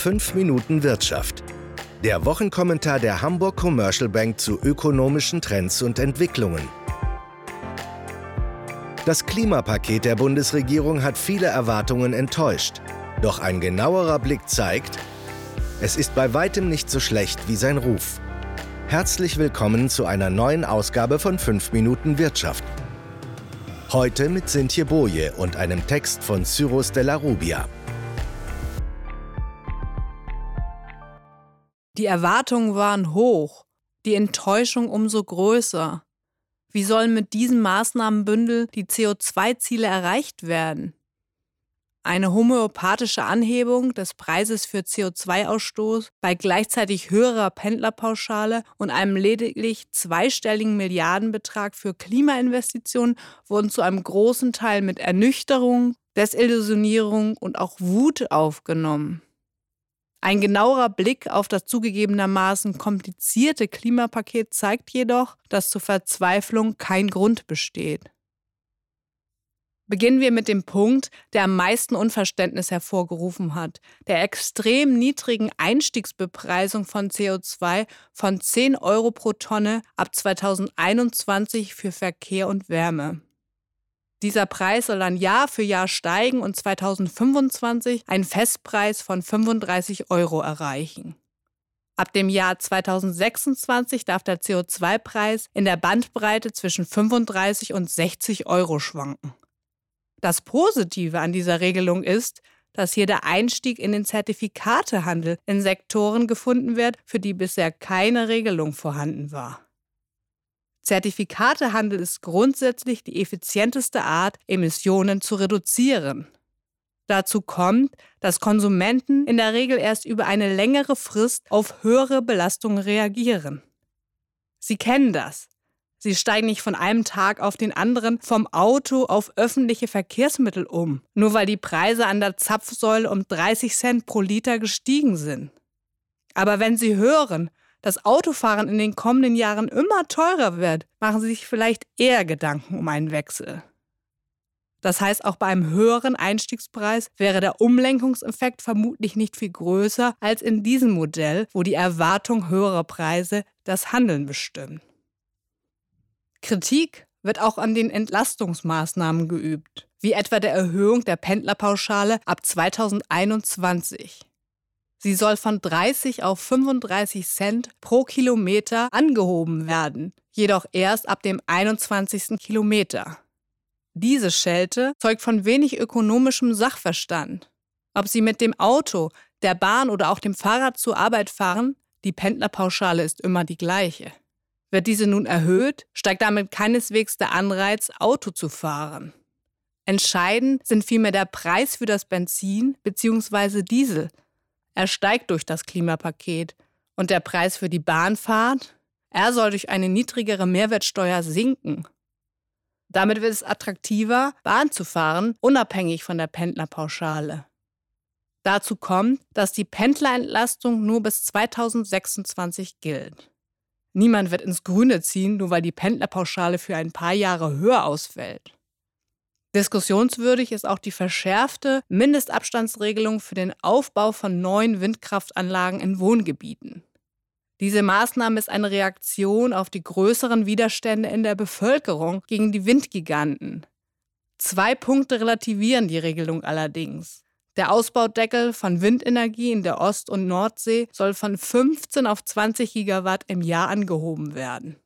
5 Minuten Wirtschaft. Der Wochenkommentar der Hamburg Commercial Bank zu ökonomischen Trends und Entwicklungen. Das Klimapaket der Bundesregierung hat viele Erwartungen enttäuscht. Doch ein genauerer Blick zeigt, es ist bei weitem nicht so schlecht wie sein Ruf. Herzlich willkommen zu einer neuen Ausgabe von 5 Minuten Wirtschaft. Heute mit Sintje Boje und einem Text von Cyrus de la Rubia. Die Erwartungen waren hoch, die Enttäuschung umso größer. Wie sollen mit diesem Maßnahmenbündel die CO2-Ziele erreicht werden? Eine homöopathische Anhebung des Preises für CO2-Ausstoß bei gleichzeitig höherer Pendlerpauschale und einem lediglich zweistelligen Milliardenbetrag für Klimainvestitionen wurden zu einem großen Teil mit Ernüchterung, Desillusionierung und auch Wut aufgenommen. Ein genauerer Blick auf das zugegebenermaßen komplizierte Klimapaket zeigt jedoch, dass zur Verzweiflung kein Grund besteht. Beginnen wir mit dem Punkt, der am meisten Unverständnis hervorgerufen hat, der extrem niedrigen Einstiegsbepreisung von CO2 von 10 Euro pro Tonne ab 2021 für Verkehr und Wärme. Dieser Preis soll dann Jahr für Jahr steigen und 2025 einen Festpreis von 35 Euro erreichen. Ab dem Jahr 2026 darf der CO2-Preis in der Bandbreite zwischen 35 und 60 Euro schwanken. Das Positive an dieser Regelung ist, dass hier der Einstieg in den Zertifikatehandel in Sektoren gefunden wird, für die bisher keine Regelung vorhanden war. Zertifikatehandel ist grundsätzlich die effizienteste Art, Emissionen zu reduzieren. Dazu kommt, dass Konsumenten in der Regel erst über eine längere Frist auf höhere Belastungen reagieren. Sie kennen das. Sie steigen nicht von einem Tag auf den anderen vom Auto auf öffentliche Verkehrsmittel um, nur weil die Preise an der Zapfsäule um 30 Cent pro Liter gestiegen sind. Aber wenn Sie hören, dass Autofahren in den kommenden Jahren immer teurer wird, machen Sie sich vielleicht eher Gedanken um einen Wechsel. Das heißt, auch bei einem höheren Einstiegspreis wäre der Umlenkungseffekt vermutlich nicht viel größer als in diesem Modell, wo die Erwartung höherer Preise das Handeln bestimmt. Kritik wird auch an den Entlastungsmaßnahmen geübt, wie etwa der Erhöhung der Pendlerpauschale ab 2021. Sie soll von 30 auf 35 Cent pro Kilometer angehoben werden, jedoch erst ab dem 21. Kilometer. Diese Schelte zeugt von wenig ökonomischem Sachverstand. Ob Sie mit dem Auto, der Bahn oder auch dem Fahrrad zur Arbeit fahren, die Pendlerpauschale ist immer die gleiche. Wird diese nun erhöht, steigt damit keineswegs der Anreiz, Auto zu fahren. Entscheidend sind vielmehr der Preis für das Benzin bzw. Diesel er steigt durch das Klimapaket. Und der Preis für die Bahnfahrt? Er soll durch eine niedrigere Mehrwertsteuer sinken. Damit wird es attraktiver, Bahn zu fahren, unabhängig von der Pendlerpauschale. Dazu kommt, dass die Pendlerentlastung nur bis 2026 gilt. Niemand wird ins Grüne ziehen, nur weil die Pendlerpauschale für ein paar Jahre höher ausfällt. Diskussionswürdig ist auch die verschärfte Mindestabstandsregelung für den Aufbau von neuen Windkraftanlagen in Wohngebieten. Diese Maßnahme ist eine Reaktion auf die größeren Widerstände in der Bevölkerung gegen die Windgiganten. Zwei Punkte relativieren die Regelung allerdings. Der Ausbaudeckel von Windenergie in der Ost- und Nordsee soll von 15 auf 20 Gigawatt im Jahr angehoben werden.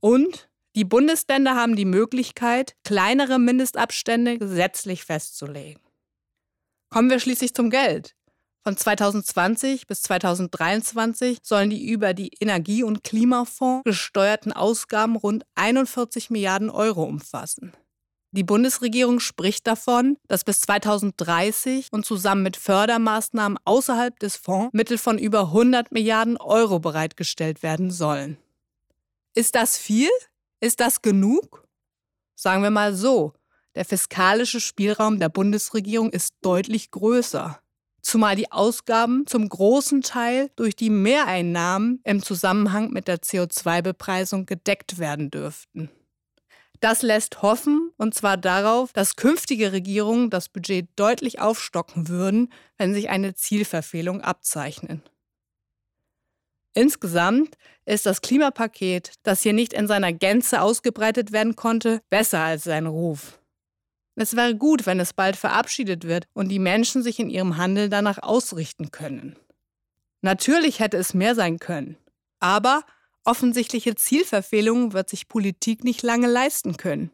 Und die Bundesländer haben die Möglichkeit, kleinere Mindestabstände gesetzlich festzulegen. Kommen wir schließlich zum Geld. Von 2020 bis 2023 sollen die über die Energie- und Klimafonds gesteuerten Ausgaben rund 41 Milliarden Euro umfassen. Die Bundesregierung spricht davon, dass bis 2030 und zusammen mit Fördermaßnahmen außerhalb des Fonds Mittel von über 100 Milliarden Euro bereitgestellt werden sollen. Ist das viel? Ist das genug? Sagen wir mal so, der fiskalische Spielraum der Bundesregierung ist deutlich größer, zumal die Ausgaben zum großen Teil durch die Mehreinnahmen im Zusammenhang mit der CO2-Bepreisung gedeckt werden dürften. Das lässt hoffen, und zwar darauf, dass künftige Regierungen das Budget deutlich aufstocken würden, wenn sich eine Zielverfehlung abzeichnen. Insgesamt ist das Klimapaket, das hier nicht in seiner Gänze ausgebreitet werden konnte, besser als sein Ruf. Es wäre gut, wenn es bald verabschiedet wird und die Menschen sich in ihrem Handel danach ausrichten können. Natürlich hätte es mehr sein können, aber offensichtliche Zielverfehlungen wird sich Politik nicht lange leisten können.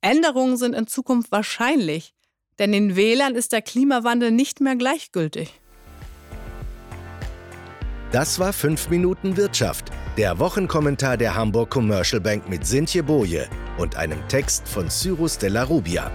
Änderungen sind in Zukunft wahrscheinlich, denn den Wählern ist der Klimawandel nicht mehr gleichgültig. Das war 5 Minuten Wirtschaft, der Wochenkommentar der Hamburg Commercial Bank mit Sintje Boje und einem Text von Cyrus della Rubia.